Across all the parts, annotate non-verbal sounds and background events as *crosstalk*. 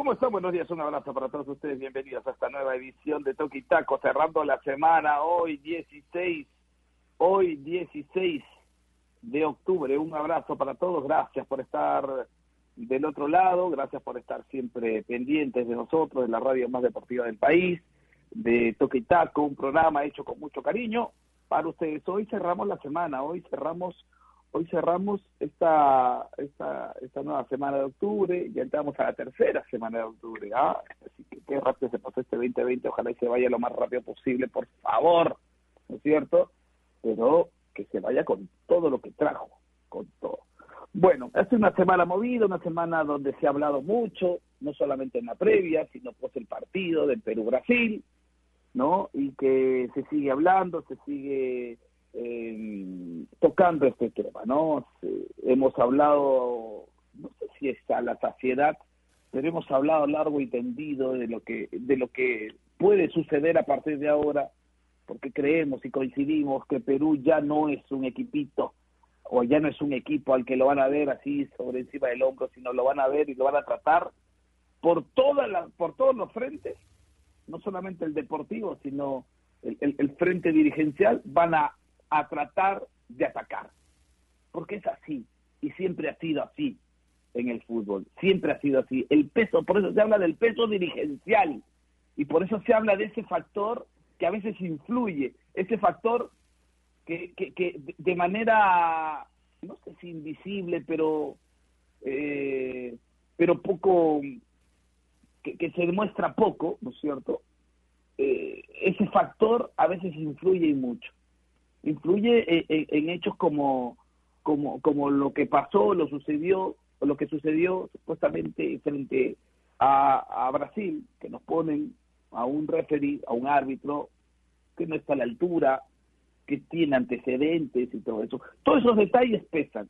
¿Cómo están? Buenos días, un abrazo para todos ustedes. Bienvenidos a esta nueva edición de Toki Taco, cerrando la semana hoy 16, hoy 16 de octubre. Un abrazo para todos, gracias por estar del otro lado, gracias por estar siempre pendientes de nosotros, de la radio más deportiva del país, de Toki Taco, un programa hecho con mucho cariño para ustedes. Hoy cerramos la semana, hoy cerramos hoy cerramos esta, esta, esta nueva semana de octubre, ya entramos a la tercera semana de octubre. Ah, así que qué rápido se pasó este 2020, ojalá y se vaya lo más rápido posible, por favor, ¿no es cierto? Pero que se vaya con todo lo que trajo, con todo. Bueno, es una semana movida, una semana donde se ha hablado mucho, no solamente en la previa, sino pues el partido del Perú-Brasil, ¿no? Y que se sigue hablando, se sigue eh, tocando este tema, ¿no? hemos hablado, no sé si es a la saciedad, pero hemos hablado largo y tendido de lo que de lo que puede suceder a partir de ahora, porque creemos y coincidimos que Perú ya no es un equipito o ya no es un equipo al que lo van a ver así sobre encima del hombro, sino lo van a ver y lo van a tratar por todas las por todos los frentes, no solamente el deportivo, sino el, el frente dirigencial, van a a tratar de atacar. Porque es así, y siempre ha sido así en el fútbol, siempre ha sido así. El peso, por eso se habla del peso dirigencial, y por eso se habla de ese factor que a veces influye, ese factor que, que, de manera, no sé si invisible, pero, eh, pero poco, que, se demuestra poco, ¿no es cierto? Eh, ese factor a veces influye y mucho influye en, hechos como, como, como lo que pasó, lo sucedió, o lo que sucedió supuestamente frente a, a Brasil, que nos ponen a un referee, a un árbitro que no está a la altura, que tiene antecedentes y todo eso. Todos esos detalles pesan.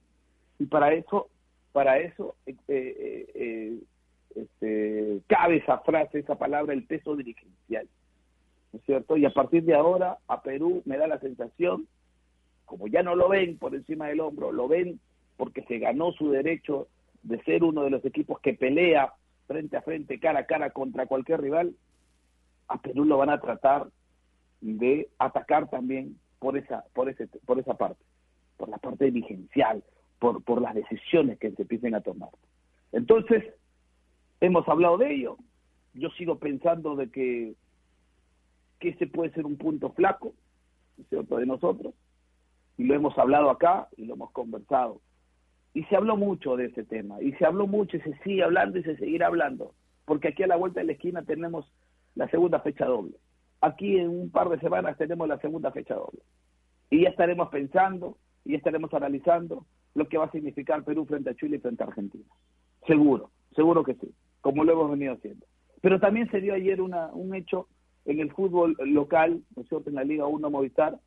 Y para eso, para eso eh, eh, eh, este, cabe esa frase, esa palabra, el peso dirigencial. ¿No es cierto? Y a partir de ahora a Perú me da la sensación, como ya no lo ven por encima del hombro, lo ven porque se ganó su derecho de ser uno de los equipos que pelea frente a frente, cara a cara contra cualquier rival, a Perú lo van a tratar de atacar también por esa, por ese, por esa parte, por la parte dirigencial, por, por las decisiones que se empiecen a tomar. Entonces, hemos hablado de ello. Yo sigo pensando de que que ese puede ser un punto flaco, ¿cierto?, de nosotros, y lo hemos hablado acá y lo hemos conversado. Y se habló mucho de ese tema, y se habló mucho y se sigue hablando y se seguirá hablando, porque aquí a la vuelta de la esquina tenemos la segunda fecha doble. Aquí en un par de semanas tenemos la segunda fecha doble. Y ya estaremos pensando y ya estaremos analizando lo que va a significar Perú frente a Chile y frente a Argentina. Seguro, seguro que sí, como lo hemos venido haciendo. Pero también se dio ayer una, un hecho en el fútbol local, ¿no en la Liga 1 Movistar,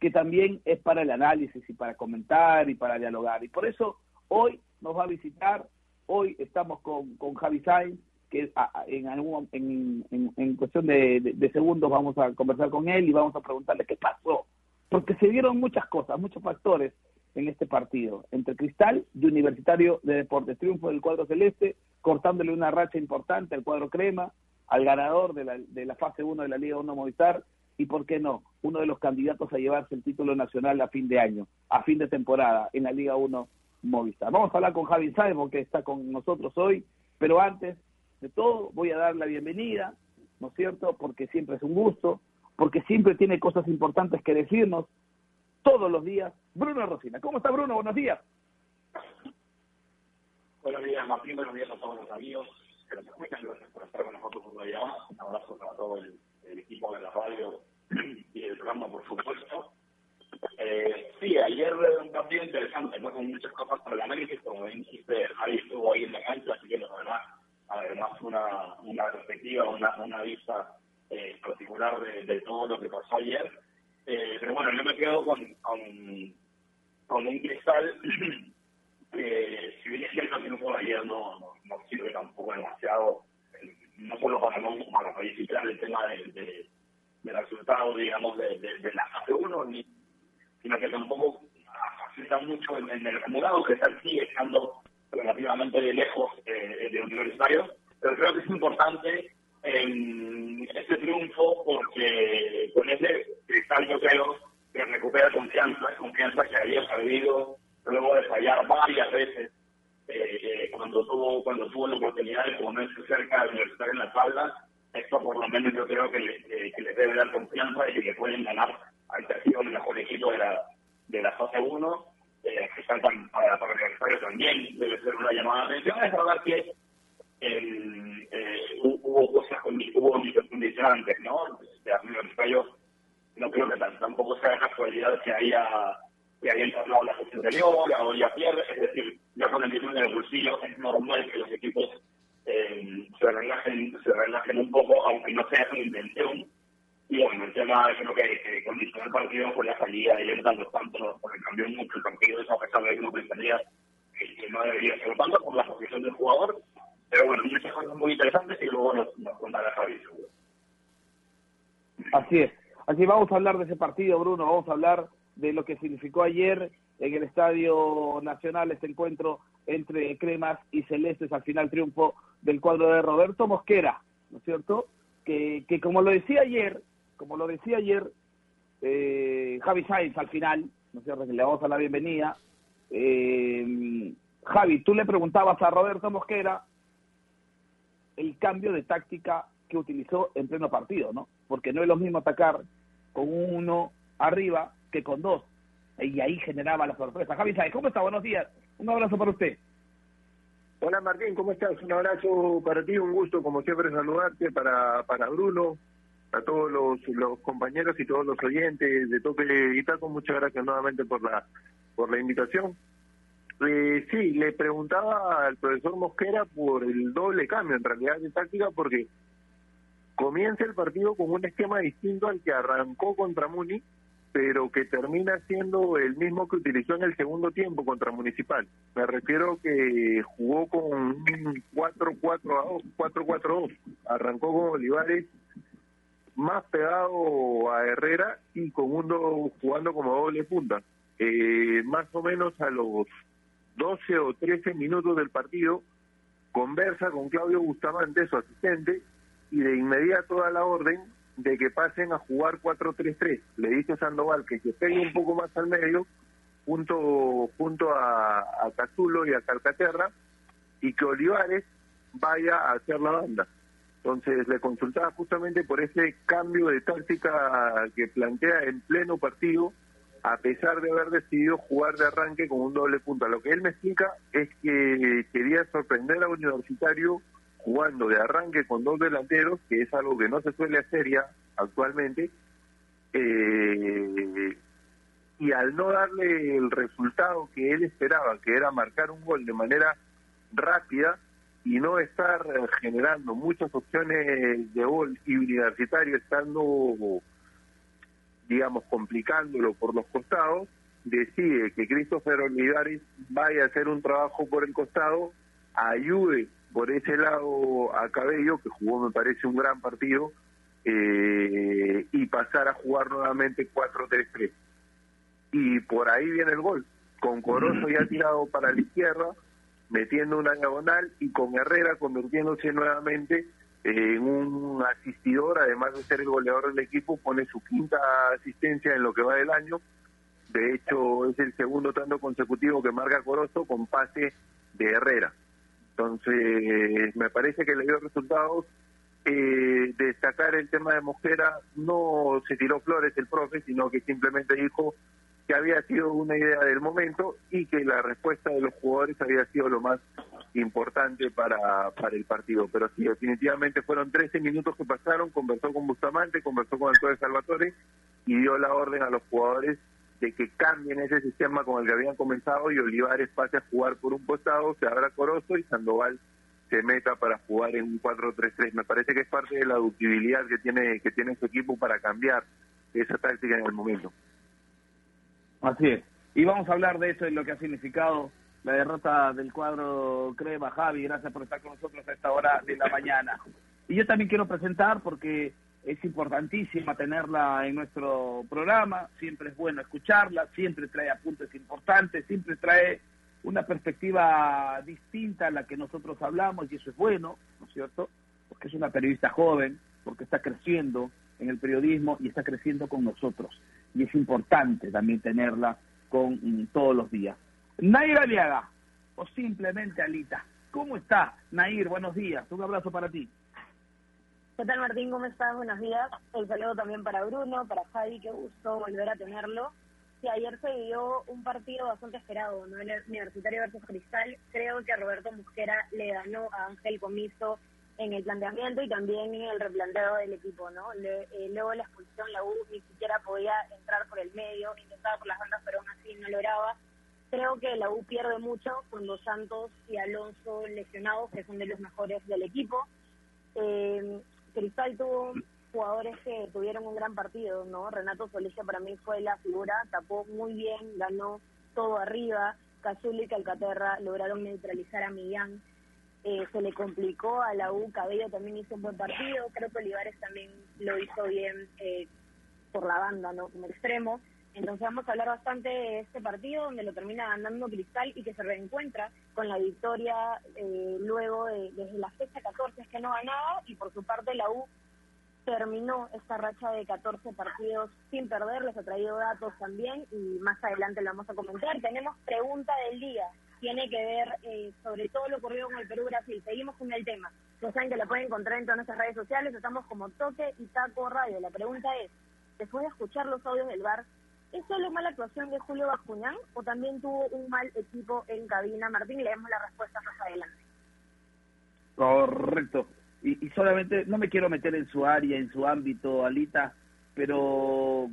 que también es para el análisis y para comentar y para dialogar. Y por eso hoy nos va a visitar, hoy estamos con, con Javi Sainz, que en, algún, en, en, cuestión de, segundos vamos a conversar con él y vamos a preguntarle qué pasó. Porque se dieron muchas cosas, muchos factores en este partido, entre Cristal y Universitario de Deportes. Triunfo del cuadro celeste, cortándole una racha importante al cuadro crema, al ganador de la, de la fase 1 de la Liga 1 Movistar y, ¿por qué no?, uno de los candidatos a llevarse el título nacional a fin de año, a fin de temporada en la Liga 1 Movistar. Vamos a hablar con Javi Saimo, que está con nosotros hoy, pero antes de todo voy a dar la bienvenida, ¿no es cierto?, porque siempre es un gusto, porque siempre tiene cosas importantes que decirnos todos los días. Bruno Rosina. ¿Cómo está Bruno? Buenos días. Buenos días, Martín. Buenos días a todos los amigos que nos escuchan, gracias por estar con nosotros un día más. Un abrazo para todo el, equipo de la radio *clears throat* y el programa, por supuesto. Eh, sí, ayer un partido interesante, ¿no? con muchas cosas para el análisis, como bien dijiste, Javi estuvo ahí en la cancha, así que además, además una, una perspectiva, una, una vista eh, particular de, de, todo lo que pasó ayer. Eh, pero bueno, yo me quedo con, con, con un cristal *clears throat* que, si bien es cierto que no fue ayer, no, no no sirve tampoco demasiado, no solo para, no, para verificar el tema de, del resultado, digamos, de, de, la fase 1, sino que tampoco afecta mucho en, el acumulado, que sigue estando relativamente de lejos eh, de universitario, pero creo que es importante este triunfo porque con ese cristal yo creo que recupera confianza, confianza que había perdido luego de fallar varias veces eh, cuando tuvo cuando tuvo la oportunidad de ponerse cerca del universitario en la espalda. Esto por lo menos yo creo que, le, que les debe dar confianza y que pueden ganar. Ha sido el mejor equipo de la, de la fase 1, eh, que saltan para, para el también, debe ser una llamada de atención. Es verdad que eh, hubo cosas, hubo condicionantes, ¿no? De universitario no creo que tampoco sea casualidad que haya que haya entrado la sesión anterior ya pierde, es decir, ya con el dinero en el bolsillo es normal que los equipos eh, se relajen se relajen un poco, aunque no sea una intención. Y bueno, el tema creo que, que condicionó el partido por la salida de Jonathan los tanto porque cambió mucho el partido, eso a pesar de que uno pensaría que, no debería ser tanto por la posición del jugador. Pero bueno, muchas cosas muy interesantes y luego nos, nos contará Javi seguro. Así es. Así vamos a hablar de ese partido, Bruno, vamos a hablar de lo que significó ayer en el Estadio Nacional este encuentro entre cremas y celestes, al final triunfo del cuadro de Roberto Mosquera, ¿no es cierto? Que, que como lo decía ayer, como lo decía ayer eh, Javi Sainz al final, ¿no es cierto? Que le vamos a la bienvenida. Eh, Javi, tú le preguntabas a Roberto Mosquera el cambio de táctica que utilizó en pleno partido, ¿no? Porque no es lo mismo atacar con uno arriba que con dos. Y ahí generaba la sorpresa. Javi ¿cómo está? Buenos días. Un abrazo para usted. Hola Martín, ¿cómo estás? Un abrazo para ti, un gusto como siempre saludarte, para, para Bruno, a todos los, los compañeros y todos los oyentes de Toque y Taco, muchas gracias nuevamente por la, por la invitación. Eh, sí, le preguntaba al profesor Mosquera por el doble cambio en realidad de táctica porque comienza el partido con un esquema distinto al que arrancó contra Muni, pero que termina siendo el mismo que utilizó en el segundo tiempo contra Municipal. Me refiero que jugó con un 4-4-2, arrancó con Olivares más pegado a Herrera y con uno jugando como doble punta. Eh, más o menos a los 12 o 13 minutos del partido, conversa con Claudio Bustamante, su asistente, y de inmediato da la orden de que pasen a jugar 4-3-3. Le dice Sandoval que se pegue un poco más al medio, junto, junto a, a Cazulo y a Calcaterra, y que Olivares vaya a hacer la banda. Entonces le consultaba justamente por ese cambio de táctica que plantea en pleno partido, a pesar de haber decidido jugar de arranque con un doble punto. Lo que él me explica es que quería sorprender a Universitario jugando de arranque con dos delanteros, que es algo que no se suele hacer ya actualmente, eh, y al no darle el resultado que él esperaba, que era marcar un gol de manera rápida y no estar generando muchas opciones de gol y universitario estando, digamos, complicándolo por los costados, decide que Christopher Olivares vaya a hacer un trabajo por el costado, ayude por ese lado a Cabello, que jugó me parece un gran partido, eh, y pasar a jugar nuevamente 4-3-3. Y por ahí viene el gol, con Corozo ya tirado para la izquierda, metiendo una diagonal, y con Herrera convirtiéndose nuevamente en un asistidor, además de ser el goleador del equipo, pone su quinta asistencia en lo que va del año. De hecho, es el segundo tanto consecutivo que marca Corozo con pase de Herrera. Entonces, me parece que le dio resultados. Eh, destacar el tema de Mosquera, no se tiró flores el profe, sino que simplemente dijo que había sido una idea del momento y que la respuesta de los jugadores había sido lo más importante para, para el partido. Pero sí, definitivamente fueron 13 minutos que pasaron, conversó con Bustamante, conversó con de Salvatore y dio la orden a los jugadores de que cambien ese sistema con el que habían comenzado y Olivares pase a jugar por un costado, se abra Corozo y Sandoval se meta para jugar en un 4-3-3. Me parece que es parte de la ductibilidad que tiene que tiene su equipo para cambiar esa táctica en el momento. Así es. Y vamos a hablar de eso y lo que ha significado la derrota del cuadro Crema. Javi, gracias por estar con nosotros a esta hora de la mañana. Y yo también quiero presentar porque es importantísima tenerla en nuestro programa, siempre es bueno escucharla, siempre trae apuntes importantes, siempre trae una perspectiva distinta a la que nosotros hablamos y eso es bueno, ¿no es cierto? Porque es una periodista joven, porque está creciendo en el periodismo y está creciendo con nosotros. Y es importante también tenerla con mm, todos los días. Nair Aliaga, o simplemente Alita. ¿Cómo está, Nair? Buenos días. Un abrazo para ti. ¿Qué tal, Martín? ¿Cómo estás? Buenos días. El saludo también para Bruno, para Javi, qué gusto volver a tenerlo. Sí, ayer se dio un partido bastante esperado, ¿no? El Universitario versus Cristal. Creo que Roberto Mosquera le ganó a Ángel Comiso en el planteamiento y también en el replanteo del equipo, ¿no? Eh, luego la expulsión, la U ni siquiera podía entrar por el medio, intentaba por las bandas, pero aún así no lograba. Creo que la U pierde mucho cuando Santos y Alonso lesionados, que son de los mejores del equipo. Eh, Cristal tuvo jugadores que tuvieron un gran partido, ¿no? Renato Solisha para mí fue la figura, tapó muy bien, ganó todo arriba. Cazul y Calcaterra lograron neutralizar a Millán. Eh, se le complicó a la U, Cabello también hizo un buen partido, creo que Olivares también lo hizo bien eh, por la banda, ¿no? Como extremo. Entonces vamos a hablar bastante de este partido donde lo termina ganando Cristal y que se reencuentra con la victoria eh, luego de, desde la fecha 14 que no ganaba y por su parte la U terminó esta racha de 14 partidos sin perder, les ha traído datos también y más adelante lo vamos a comentar. Tenemos pregunta del día, tiene que ver eh, sobre todo lo ocurrido con el Perú-Brasil. Seguimos con el tema. Ya saben que la pueden encontrar en todas nuestras redes sociales, estamos como Toque y Taco Radio. La pregunta es, después de escuchar los audios del bar, ¿es solo mala actuación de Julio Bascuñán o también tuvo un mal equipo en cabina? Martín, leemos la respuesta más adelante. Correcto y, solamente, no me quiero meter en su área, en su ámbito, Alita, pero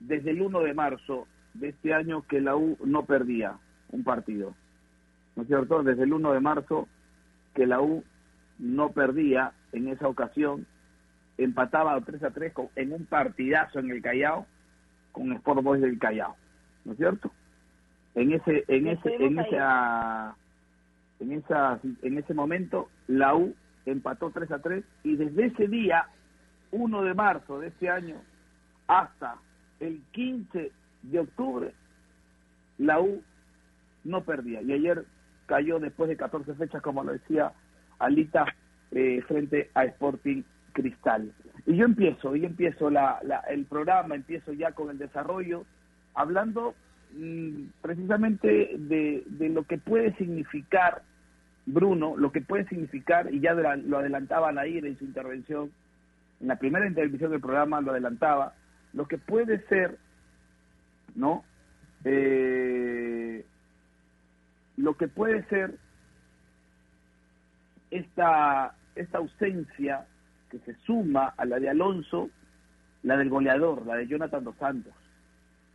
desde el 1 de marzo de este año que la U no perdía un partido, ¿no es cierto? Desde el 1 de marzo que la U no perdía en esa ocasión, empataba 3 a 3 en un partidazo en el Callao con Sport Boys del Callao, ¿no es cierto? En ese en ese en esa en esa en ese momento la U empató 3 a 3 y desde ese día, 1 de marzo de este año, hasta el 15 de octubre, la U no perdía. Y ayer cayó después de 14 fechas, como lo decía Alita, eh, frente a Sporting Cristal. Y yo empiezo, y empiezo la, el programa, empiezo ya con el desarrollo, hablando mm, precisamente de, de lo que puede significar Bruno, lo que puede significar, y ya lo adelantaba Nair en su intervención, en la primera intervención del programa lo adelantaba, lo que puede ser, ¿no? Eh, lo que puede ser esta, esta ausencia que se suma a la de Alonso, la del goleador, la de Jonathan Dos Santos,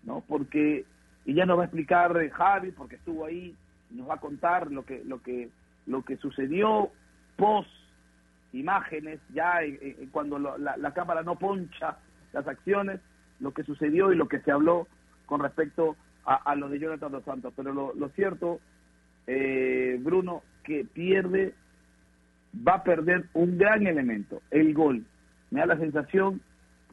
¿no? Porque, y ya nos va a explicar Javi, porque estuvo ahí, nos va a contar lo que, lo que lo que sucedió post imágenes, ya cuando la, cámara no poncha las acciones, lo que sucedió y lo que se habló con respecto a, lo de Jonathan Dos Santos. Pero lo, cierto, eh, Bruno, que pierde, va a perder un gran elemento, el gol. Me da la sensación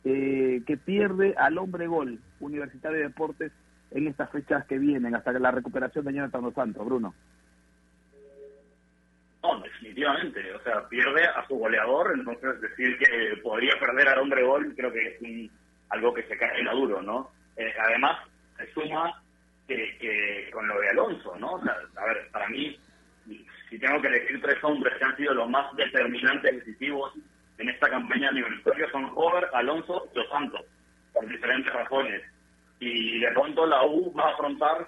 eh, que pierde al hombre gol Universitario de Deportes en estas fechas que vienen, hasta la recuperación de Jonathan Dos Santos, Bruno. No, definitivamente. O sea, pierde a su goleador, entonces decir que podría perder al hombre gol creo que es algo que se cae en duro, ¿no? Eh, además, se suma que, con lo de Alonso, ¿no? A ver, para mí, si tengo que elegir tres hombres que han sido los más determinantes, decisivos en esta campaña universitaria son Hover, Alonso y Los Santos, por diferentes razones. Y de pronto la U va a afrontar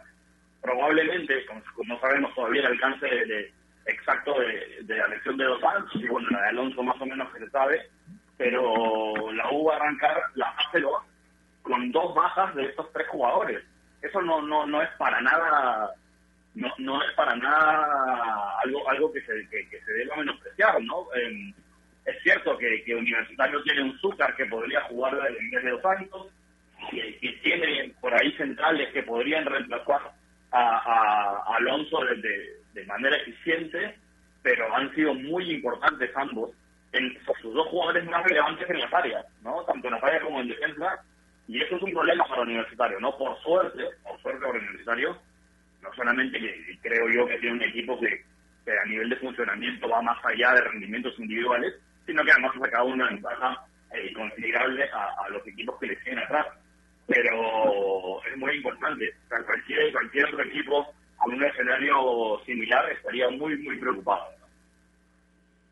probablemente, como, no sabemos todavía el alcance de exacto de, la elección de dos años, y bueno, la de Alonso más o menos que se sabe, pero la U va a arrancar la fase 2 con dos bajas de estos tres jugadores. Eso no no no es para nada no, no es para nada algo algo que se que, se deba menospreciar, ¿no? Em, es cierto que, que Universitario tiene un Zúcar que podría jugar en vez de dos años, que, que tiene por ahí centrales que podrían reemplazar a, Alonso de, de, manera eficiente, pero han sido muy importantes ambos en sus dos jugadores más relevantes en las áreas, ¿no? Tanto en la área como en defensa, y eso es un problema para universitario, ¿no? Por suerte, por suerte para universitario, no solamente que creo yo que tiene un equipo que, a nivel de funcionamiento va más allá de rendimientos individuales, sino que además ha sacado una ventaja eh, considerable a, los equipos que le siguen atrás. Pero es muy importante. cualquier, cualquier otro equipo con un escenario similar estaría muy, muy preocupado.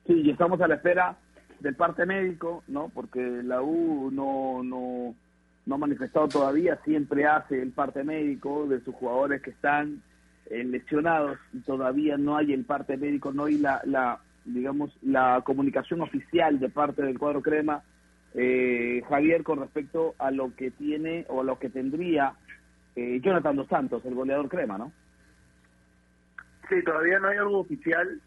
Sí, y estamos a la espera del parte médico, ¿no? Porque la U no, no, no ha manifestado todavía, siempre hace el parte médico de sus jugadores que están eh, lesionados y todavía no hay el parte médico, no hay la, la digamos, la comunicación oficial de parte del cuadro crema, eh, Javier, con respecto a lo que tiene o a lo que tendría eh, Jonathan Dos Santos, el goleador crema, ¿no? Sí, todavía no hay algo oficial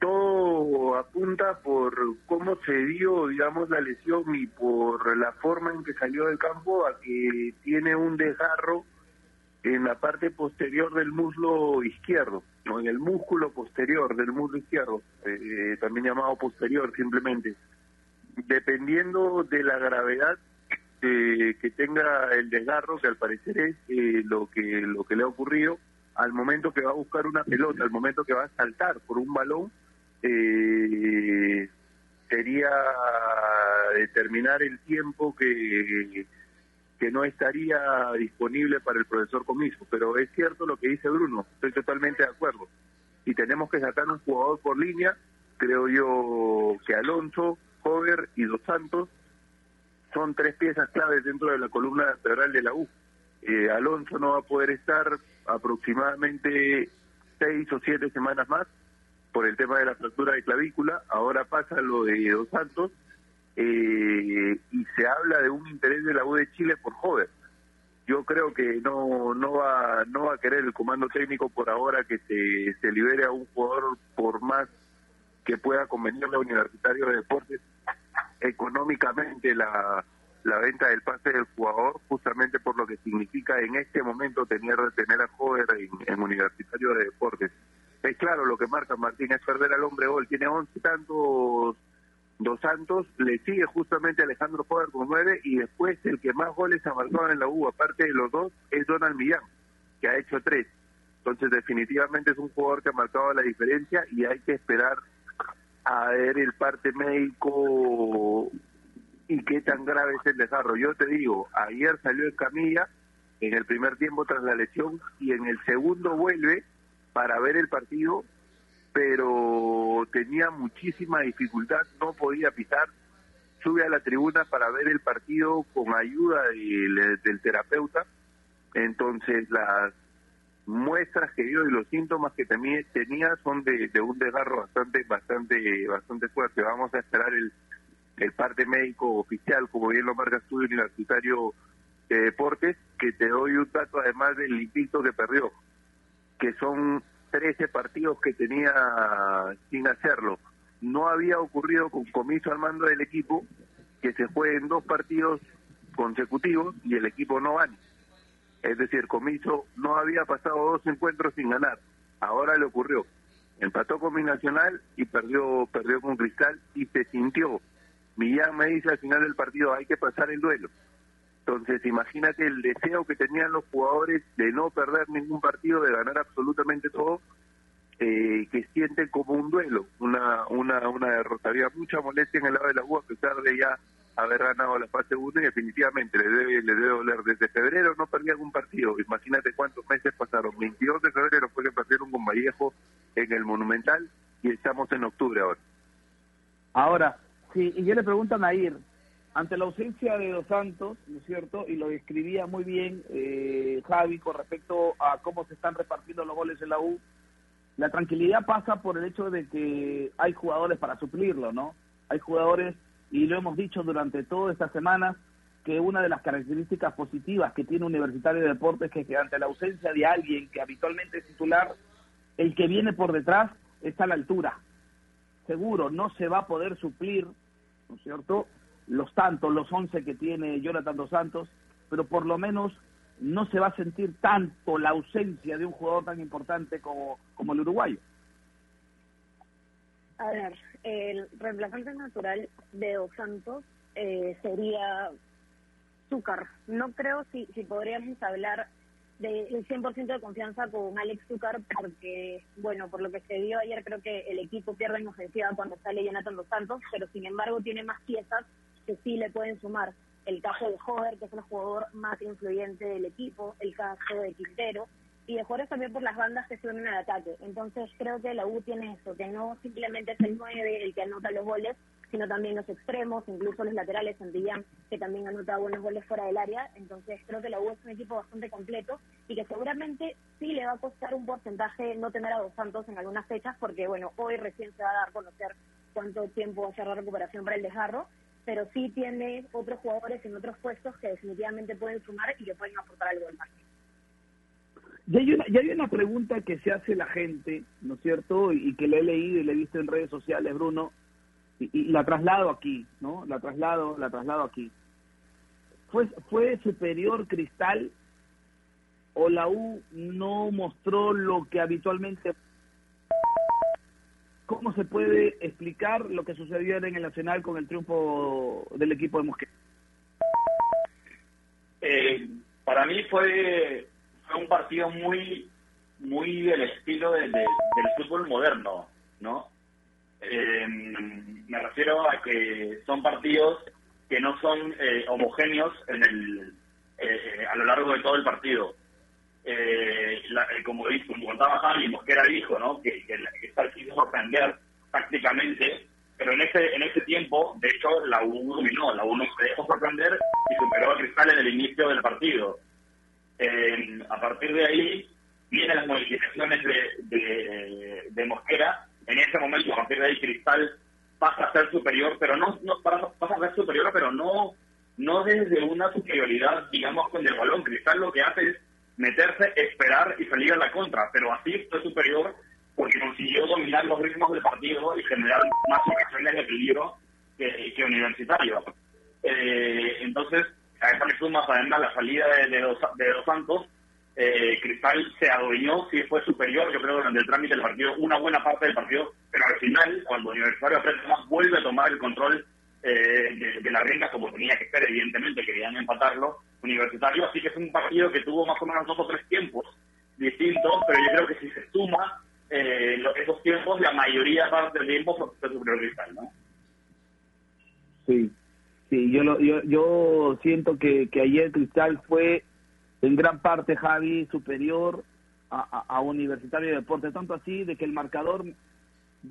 todo apunta por cómo se dio, digamos, la lesión y por la forma en que salió del campo a que tiene un desgarro en la parte posterior del muslo izquierdo, o en el músculo posterior del muslo izquierdo, eh, también llamado posterior simplemente. Dependiendo de la gravedad que tenga el desgarro, que al parecer es eh, lo que lo que le ha ocurrido, al momento que va a buscar una pelota, al momento que va a saltar por un balón, eh, sería determinar el tiempo que, que no estaría disponible para el profesor Comiso. Pero es cierto lo que dice Bruno, estoy totalmente de acuerdo. Si tenemos que sacar un jugador por línea, creo yo que Alonso, Hover y Dos Santos son tres piezas claves dentro de la columna vertebral de la U. Eh, Alonso no va a poder estar aproximadamente seis o siete semanas más por el tema de la fractura de clavícula, ahora pasa lo de Dos Santos, eh, y se habla de un interés de la U de Chile por joven. Yo creo que no no va no va a querer el comando técnico por ahora que se, se libere a un jugador por más que pueda convenirle a Universitario de Deportes económicamente la, la venta del pase del jugador, justamente por lo que significa en este momento tener, tener a Jover en, en Universitario de Deportes es claro lo que marca Martín, es perder al hombre gol. Tiene once tantos Dos Santos, le sigue justamente Alejandro Poder con nueve y después el que más goles ha marcado en la U, aparte de los dos, es Donald Millán, que ha hecho tres. Entonces definitivamente es un jugador que ha marcado la diferencia y hay que esperar a ver el parte médico y qué tan grave es el desarrollo. Yo te digo, ayer salió en camilla en el primer tiempo tras la lesión y en el segundo vuelve para ver el partido, pero tenía muchísima dificultad, no podía pisar, sube a la tribuna para ver el partido con ayuda del, terapeuta, entonces las muestras que dio y los síntomas que tenía son de, un desgarro bastante bastante bastante fuerte. Vamos a esperar el, el parte médico oficial, como bien lo marca Estudio Universitario de Deportes, que te doy un dato además del limpito que perdió que son 13 partidos que tenía sin hacerlo. No había ocurrido con Comiso al mando del equipo que se jueguen dos partidos consecutivos y el equipo no gane. Es decir, Comiso no había pasado dos encuentros sin ganar. Ahora le ocurrió. Empató con mi Nacional y perdió, perdió con Cristal y se sintió. Millán me dice al final del partido hay que pasar el duelo. Entonces, imagínate el deseo que tenían los jugadores de no perder ningún partido, de ganar absolutamente todo, eh, que sienten como un duelo, una, una, una derrota. Había mucha molestia en el lado de la U, a pesar de ya haber ganado la fase 1 y definitivamente le debe, le debe doler. Desde febrero no perdían un partido. Imagínate cuántos meses pasaron. 22 de febrero fue que perdieron con Vallejo en el Monumental y estamos en octubre ahora. Ahora, sí, y yo le pregunto a Nair, ante la ausencia de Dos Santos, ¿no es cierto? Y lo describía muy bien eh, Javi con respecto a cómo se están repartiendo los goles en la U. La tranquilidad pasa por el hecho de que hay jugadores para suplirlo, ¿no? Hay jugadores, y lo hemos dicho durante toda esta semana, que una de las características positivas que tiene Universitario de Deportes es que ante la ausencia de alguien que habitualmente es titular, el que viene por detrás está a la altura. Seguro, no se va a poder suplir, ¿no es cierto?, los tantos, los once que tiene Jonathan Dos Santos, pero por lo menos no se va a sentir tanto la ausencia de un jugador tan importante como, como el uruguayo. A ver, el reemplazante natural de Dos Santos eh, sería Zúcar. No creo si, si podríamos hablar del 100% de confianza con Alex Zucker porque, bueno, por lo que se vio ayer, creo que el equipo pierde en ofensiva cuando sale Jonathan Dos Santos, pero sin embargo tiene más piezas que sí le pueden sumar. El caso de Hover, que es el jugador más influyente del equipo, el caso de Quintero, y de jugadores también por las bandas que se unen al ataque. Entonces creo que la U tiene eso, que no simplemente es el 9 el que anota los goles, sino también los extremos, incluso los laterales, Santillán, que también anota buenos goles fuera del área. Entonces creo que la U es un equipo bastante completo y que seguramente sí le va a costar un porcentaje no tener a Dos Santos en algunas fechas, porque bueno, hoy recién se va a dar a conocer cuánto tiempo va a ser la recuperación para el desgarro, pero sí tiene otros jugadores en otros puestos que definitivamente pueden sumar y que pueden aportar algo al margen. Y hay, una, y hay una pregunta que se hace la gente, ¿no es cierto? Y, que le he leído y le he visto en redes sociales, Bruno, y, la traslado aquí, ¿no? La traslado, la traslado aquí. ¿Fue, ¿Fue superior Cristal o la U no mostró lo que habitualmente... ¿Cómo se puede explicar lo que sucedió en el Nacional con el triunfo del equipo de Mosquera? Eh, para mí fue, un partido muy muy del estilo del fútbol moderno, ¿no? Eh, me refiero a que son partidos que no son eh, homogéneos en el, eh, a lo largo de todo el partido. Eh, como, como contaba Javi, Mosquera dijo ¿no? que, que, que quiso sorprender prácticamente, pero en ese, en ese tiempo, de hecho, la U dominó, la U no se dejó sorprender y superó a Cristal en el inicio del partido. a partir de ahí vienen las modificaciones de, de, Mosquera en ese momento, a partir de ahí, Cristal pasa a ser superior, pero no, no pasa a ser superior, pero no, no desde una superioridad, digamos, con el balón. Cristal lo que hace es meterse, esperar y salir a la contra, pero así fue superior porque consiguió dominar los ritmos del partido y generar más ocasiones de peligro que, que Universitario. Eh, entonces, a esa le suma además la salida de, de, los, de los Santos, eh, Cristal se adueñó, sí fue superior, yo creo, durante el trámite del partido, una buena parte del partido, pero al final, cuando Universitario aprende más, vuelve a tomar el control eh, de, la rienda como tenía que ser, evidentemente, querían empatarlo. Universitario, así que es un que tuvo más o menos dos o tres tiempos distintos, pero yo creo que si se suma eh, esos tiempos, la mayoría parte del tiempo fue superior Cristal, ¿no? Sí, sí, yo, yo, yo siento que, que ayer Cristal fue en gran parte, Javi, superior a, Universitario de Deportes, tanto así de que el marcador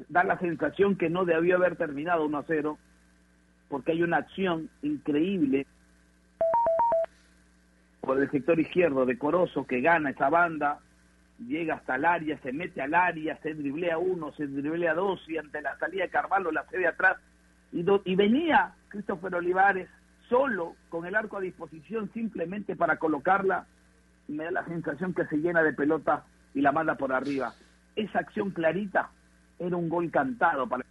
da la sensación que no debió haber terminado 1 a 0, porque hay una acción increíble por el sector izquierdo de Corozo que gana esa banda, llega hasta el área, se mete al área, se driblea uno, se driblea dos y ante la salida de Carvalho la cede atrás y, y venía Christopher Olivares solo con el arco a disposición simplemente para colocarla, me da la sensación que se llena de pelota y la manda por arriba. Esa acción clarita era un gol cantado para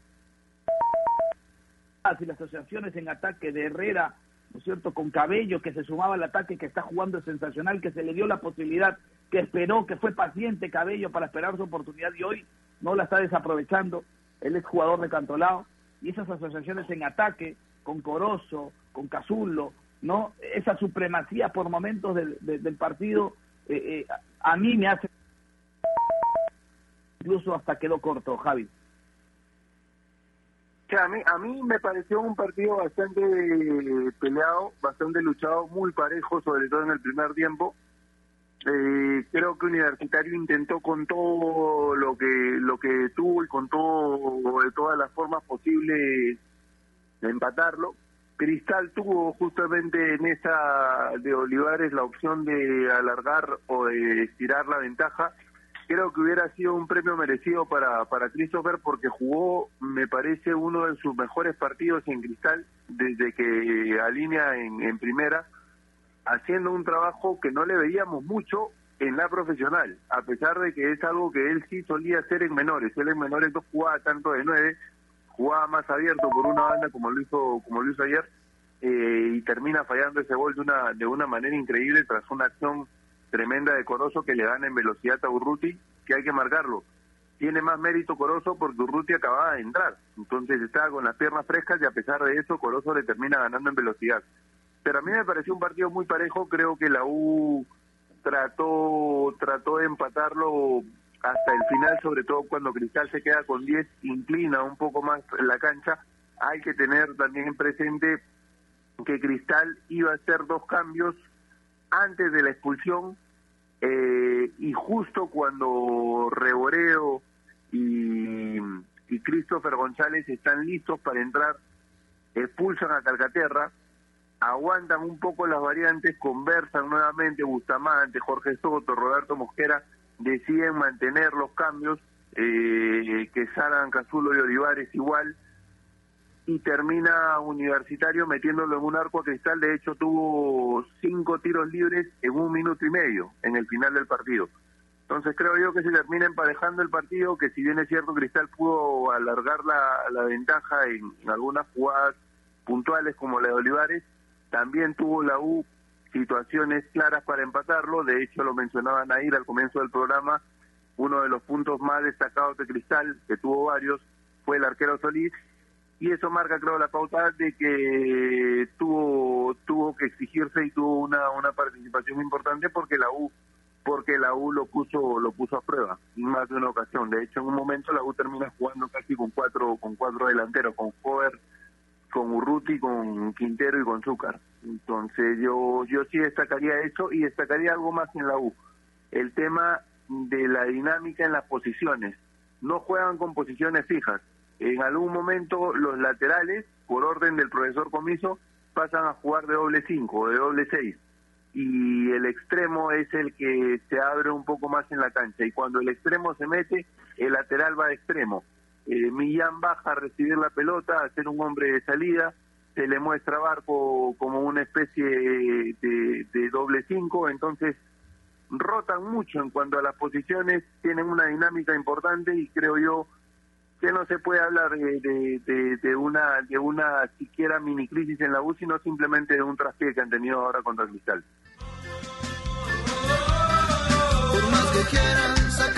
y las asociaciones en ataque de Herrera, ¿no es cierto?, con Cabello, que se sumaba al ataque, que está jugando sensacional, que se le dio la posibilidad, que esperó, que fue paciente Cabello para esperar su oportunidad y hoy no la está desaprovechando. Él es jugador de Cantolao y esas asociaciones en ataque, con Corozo, con Casullo, ¿no? Esa supremacía por momentos del, del partido eh, eh, a mí me hace incluso hasta quedó corto, Javi. A mí, a mí me pareció un partido bastante peleado, bastante luchado, muy parejo, sobre todo en el primer tiempo. Eh, creo que Universitario intentó con todo lo que lo que tuvo y con todo de todas las formas posibles empatarlo. Cristal tuvo justamente en esa de Olivares la opción de alargar o de estirar la ventaja. Creo que hubiera sido un premio merecido para, para Christopher porque jugó, me parece, uno de sus mejores partidos en Cristal desde que alinea en, en primera, haciendo un trabajo que no le veíamos mucho en la profesional, a pesar de que es algo que él sí solía hacer en menores. Él en menores no jugaba tanto de nueve, jugaba más abierto por una banda como lo hizo como lo hizo ayer eh, y termina fallando ese gol de una de una manera increíble tras una acción tremenda de Corozo que le gana en velocidad a Urruti que hay que marcarlo tiene más mérito Corozo porque Urruti acababa de entrar entonces estaba con las piernas frescas y a pesar de eso Corozo le termina ganando en velocidad pero a mí me pareció un partido muy parejo creo que la U trató, trató de empatarlo hasta el final, sobre todo cuando Cristal se queda con 10, inclina un poco más la cancha. Hay que tener también presente que Cristal iba a hacer dos cambios antes de la expulsión eh, y justo cuando Reboreo y, y Christopher González están listos para entrar, expulsan a Calcaterra, aguantan un poco las variantes, conversan nuevamente Bustamante, Jorge Soto, Roberto Mosquera, deciden mantener los cambios, eh, que salgan Cazulo y Olivares igual, y termina Universitario metiéndolo en un arco a cristal. De hecho, tuvo cinco tiros libres en un minuto y medio en el final del partido. Entonces creo yo que se termina emparejando el partido, que si bien es cierto Cristal pudo alargar la, ventaja en, en, algunas jugadas puntuales como la de Olivares, también tuvo la U situaciones claras para empatarlo, de hecho lo mencionaban ahí al comienzo del programa, uno de los puntos más destacados de Cristal, que tuvo varios, fue el arquero Solís, y eso marca creo la pauta de que tuvo tuvo que exigirse y tuvo una una participación importante porque la U porque la U lo puso lo puso a prueba más de una ocasión. De hecho en un momento la U termina jugando casi con cuatro con cuatro delanteros con Fover con Urruti con Quintero y con Zúcar. Entonces yo yo sí destacaría eso y destacaría algo más en la U. El tema de la dinámica en las posiciones. No juegan con posiciones fijas en algún momento los laterales, por orden del profesor Comiso, pasan a jugar de doble 5 o de doble 6 y el extremo es el que se abre un poco más en la cancha. Y cuando el extremo se mete, el lateral va de extremo. Eh, Millán baja a recibir la pelota, a ser un hombre de salida, se le muestra Barco como una especie de, de doble 5, entonces rotan mucho en cuanto a las posiciones, tienen una dinámica importante y creo yo que no se puede hablar de, de, una de una siquiera mini crisis en la U, sino simplemente de un traspié que han tenido ahora contra Cristal. Por que quieran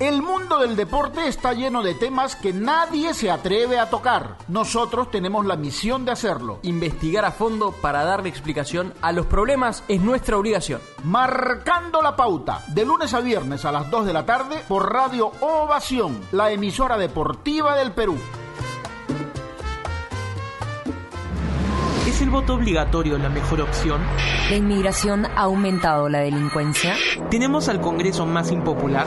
El mundo del deporte está lleno de temas que nadie se atreve a tocar. Nosotros tenemos la misión de hacerlo. Investigar a fondo para darle explicación a los problemas es nuestra obligación. Marcando la pauta, de lunes a viernes a las 2 de la tarde por Radio Ovación, la emisora deportiva del Perú. ¿Es el voto obligatorio la mejor opción? ¿La inmigración ha aumentado la delincuencia? ¿Tenemos al Congreso más impopular?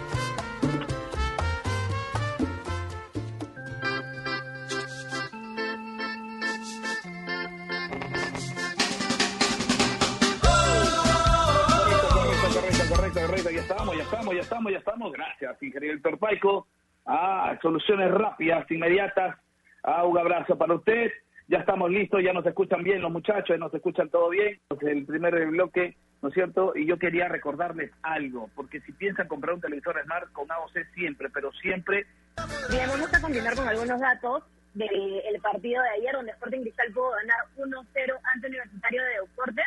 Ya estamos, ya estamos, ya estamos. Gracias, ingeniero Héctor Paico. Ah, soluciones rápidas, inmediatas. Ah, un abrazo para usted. Ya estamos listos, ya nos escuchan bien los muchachos, nos escuchan todo bien. El primer bloque, ¿no es cierto? Y yo quería recordarles algo, porque si piensan comprar un televisor Smart con AOC siempre, pero siempre... Bien, vamos a continuar con algunos datos del partido de ayer, donde Sporting Cristal pudo ganar 1-0 ante Universitario de Deportes.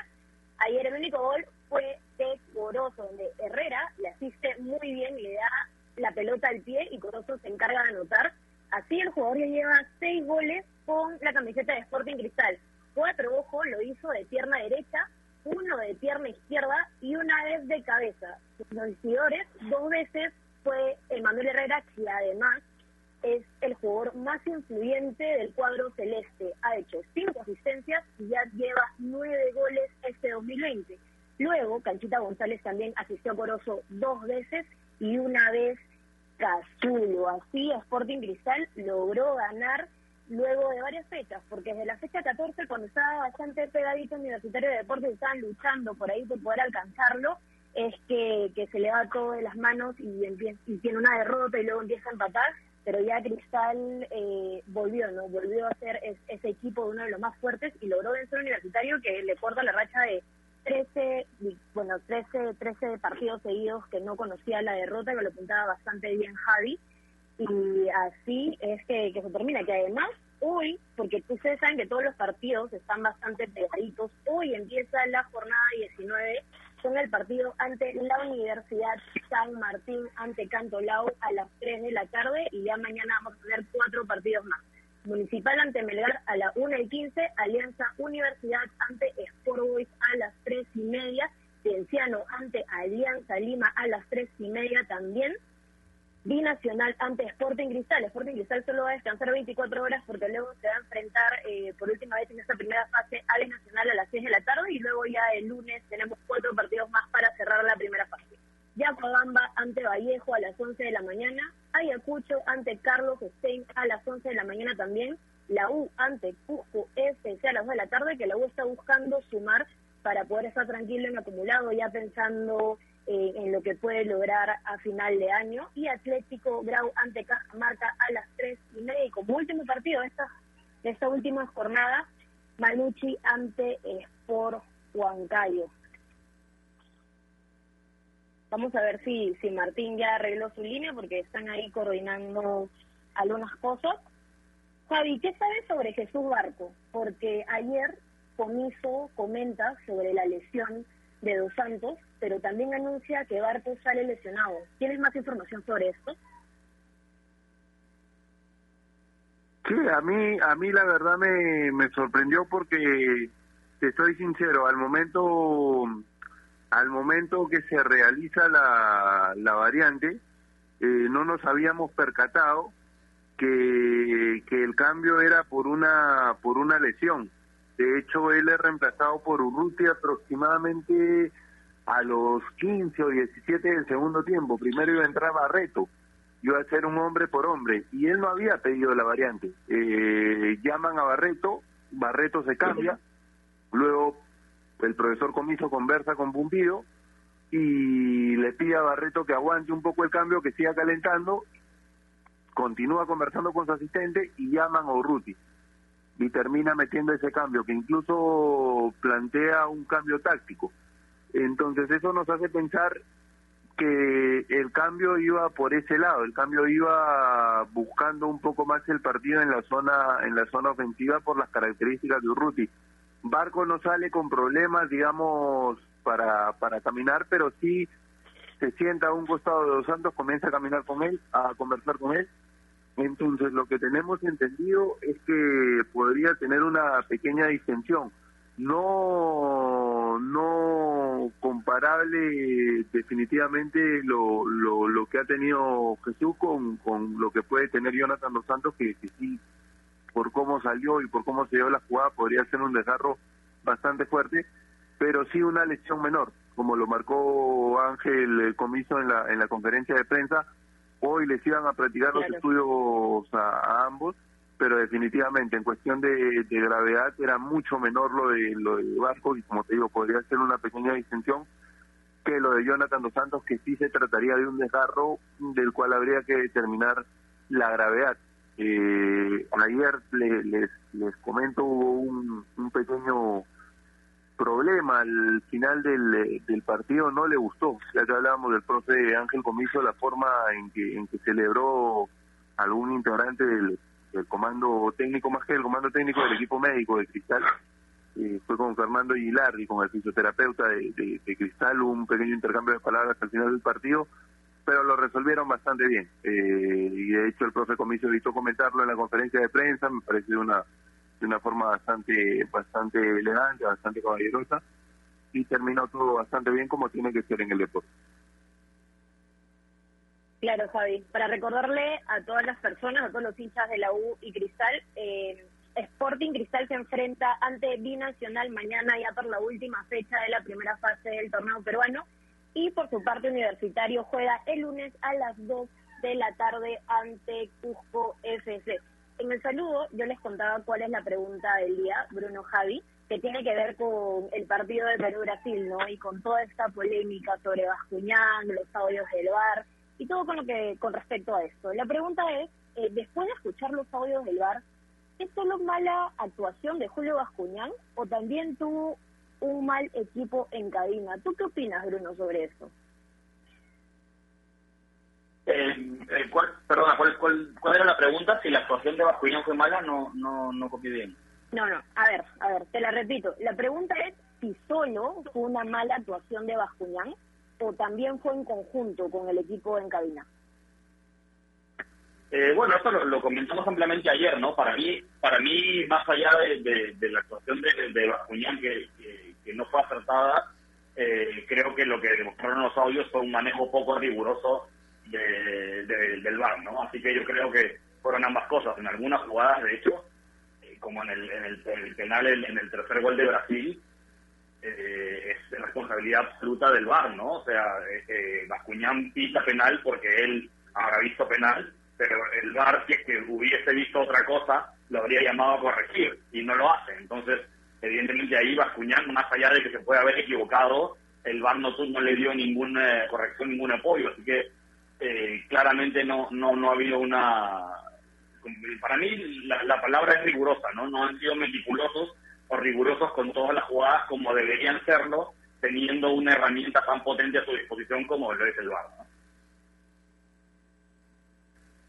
Ayer el único gol fue de Corozo, donde Herrera le asiste muy bien le da la pelota al pie y Corozo se encarga de anotar. Así el jugador ya lleva seis goles con la camiseta de Sporting Cristal. Cuatro, ojo, lo hizo de pierna derecha, uno de pierna izquierda y una vez de cabeza. Los decidores, dos veces fue Emanuel Herrera, que además es el jugador más influyente del cuadro celeste. Ha hecho cinco asistencias y ya lleva nueve goles este 2020. Luego, Canchita González también asistió a Corozo dos veces y una vez Cazulo. Así, Sporting Cristal logró ganar luego de varias fechas, porque desde la fecha 14, cuando estaba bastante pegadito Universitario de Deportes, estaban luchando por ahí por poder alcanzarlo, es que, que se le va todo de las manos y, empieza, y tiene una derrota y luego empieza a empatar, pero ya Cristal eh, volvió, ¿no? Volvió a ser ese equipo de uno de los más fuertes y logró vencer Universitario que le corta la racha de 13, bueno, 13, 13 partidos seguidos que no conocía la derrota, que lo apuntaba bastante bien Javi. Y así es que, que se termina, que además hoy, porque ustedes saben que todos los partidos están bastante pegaditos, hoy empieza la jornada 19 con el partido ante la Universidad San Martín, ante Cantolao a las 3 de la tarde y ya mañana vamos a tener cuatro partidos más. Municipal ante Melgar a la 1 y 15, Alianza Universidad ante Sport Boys a las 3 y media, Cienciano ante Alianza Lima a las 3 y media también, Binacional ante Sporting Cristal. Sporting Cristal solo va a descansar 24 horas porque luego se va a enfrentar eh, por última vez en esta primera fase a Binacional a las 6 de la tarde y luego ya el lunes tenemos cuatro partidos más para cerrar la primera fase. Yacuabamba ante Vallejo a las 11 de la mañana, Ayacucho ante Carlos Stein a las 11 de la mañana también, la U ante Cusco FC a las 2 de la tarde, que la U está buscando sumar para poder estar tranquilo en acumulado, ya pensando eh, en lo que puede lograr a final de año, y Atlético Grau ante Cajamarca a las 3 y media, y como último partido de esta, de esta última jornada, Manucci ante Sport Huancayo. Vamos a ver si, si Martín ya arregló su línea porque están ahí coordinando algunas cosas. Javi, ¿qué sabes sobre Jesús Barco? Porque ayer Comiso comenta sobre la lesión de Dos Santos, pero también anuncia que Barco sale lesionado. ¿Tienes más información sobre esto? Sí, a mí, a mí la verdad me, me sorprendió porque, te estoy sincero, al momento al momento que se realiza la, la variante, eh, no nos habíamos percatado que, que el cambio era por una, por una lesión. De hecho, él es reemplazado por Urruti aproximadamente a los 15 o 17 del segundo tiempo. Primero iba a entrar Barreto, iba a ser un hombre por hombre, y él no había pedido la variante. Eh, llaman a Barreto, Barreto se cambia, luego el profesor Comiso conversa con Pumpido y le pide a Barreto que aguante un poco el cambio, que siga calentando, continúa conversando con su asistente y llaman a Urruti. Y termina metiendo ese cambio, que incluso plantea un cambio táctico. Entonces eso nos hace pensar que el cambio iba por ese lado, el cambio iba buscando un poco más el partido en la zona en la zona ofensiva por las características de Urruti. Barco no sale con problemas, digamos, para, para caminar, pero sí se sienta a un costado de Dos Santos, comienza a caminar con él, a conversar con él. Entonces, lo que tenemos entendido es que podría tener una pequeña distensión. No, no comparable definitivamente lo, lo, lo que ha tenido Jesús con, con lo que puede tener Jonathan Dos Santos, que, que sí por cómo salió y por cómo se dio la jugada, podría ser un desgarro bastante fuerte, pero sí una lesión menor, como lo marcó Ángel el Comiso en la, en la conferencia de prensa. Hoy les iban a practicar los estudios a, ambos, pero definitivamente en cuestión de, de, gravedad era mucho menor lo de lo de Vasco y como te digo, podría ser una pequeña distensión que lo de Jonathan Dos Santos, que sí se trataría de un desgarro del cual habría que determinar la gravedad. Eh, ayer les, les comento, hubo un, pequeño problema. Al final del, del partido, no le gustó, ya que hablábamos del profe Ángel Comiso, la forma en que, en que celebró algún integrante del, del comando técnico, más que el comando técnico del equipo médico de Cristal, eh, fue con Fernando Aguilar y con el fisioterapeuta de, de, de, Cristal, un pequeño intercambio de palabras al final del partido, pero lo resolvieron bastante bien. Eh, y de hecho el profe Comiso evitó comentarlo en la conferencia de prensa, me parece una, de una forma bastante, bastante elegante, bastante caballerosa, y terminó todo bastante bien como tiene que ser en el deporte. Claro, Javi. Para recordarle a todas las personas, a todos los hinchas de la U y Cristal, eh, Sporting Cristal se enfrenta ante Binacional mañana ya por la última fecha de la primera fase del torneo peruano y por su parte Universitario juega el lunes a las 2 de la tarde ante Cusco FC. En el saludo yo les contaba cuál es la pregunta del día, Bruno Javi, que tiene que ver con el partido de Perú-Brasil, ¿no? Y con toda esta polémica sobre Bascuñán, los audios del VAR y todo con lo que con respecto a esto. La pregunta es, eh, después de escuchar los audios del VAR, ¿es solo mala actuación de Julio Bascuñán o también tuvo un mal equipo en cabina? ¿Tú qué opinas, Bruno, sobre esto? Eh, eh, ¿cuál, perdona, ¿cuál, cuál, cuál era la pregunta? Si la actuación de Bascuñán fue mala, no, no, no copié bien. No, no, a ver, a ver, te la repito. La pregunta es si solo fue una mala actuación de Bascuñán o también fue en conjunto con el equipo en cabina. Eh, bueno, esto lo, comentamos ampliamente ayer, ¿no? Para mí, para mí más allá de, la actuación de, de Bascuñán, que, no fue acertada, eh, creo que lo que demostraron los audios fue un manejo poco riguroso de, del VAR, ¿no? Así que yo creo que fueron ambas cosas. En algunas jugadas, de hecho, eh, como en el, en el, en el penal, en el tercer gol de Brasil, eh, es responsabilidad absoluta del VAR, ¿no? O sea, eh, Bascuñán pisa penal porque él habrá visto penal, pero el VAR, si es que hubiese visto otra cosa, lo habría llamado a corregir y no lo hace. Entonces, evidentemente ahí Bascuñán, más allá de que se puede haber equivocado, el VAR no, no le dio ninguna corrección, ningún apoyo. Así que eh, claramente no, no, no ha habido una... Para mí la, la palabra es rigurosa, ¿no? No han sido meticulosos o rigurosos con todas las jugadas como deberían serlo, teniendo una herramienta tan potente a su disposición como lo es el VAR. ¿no?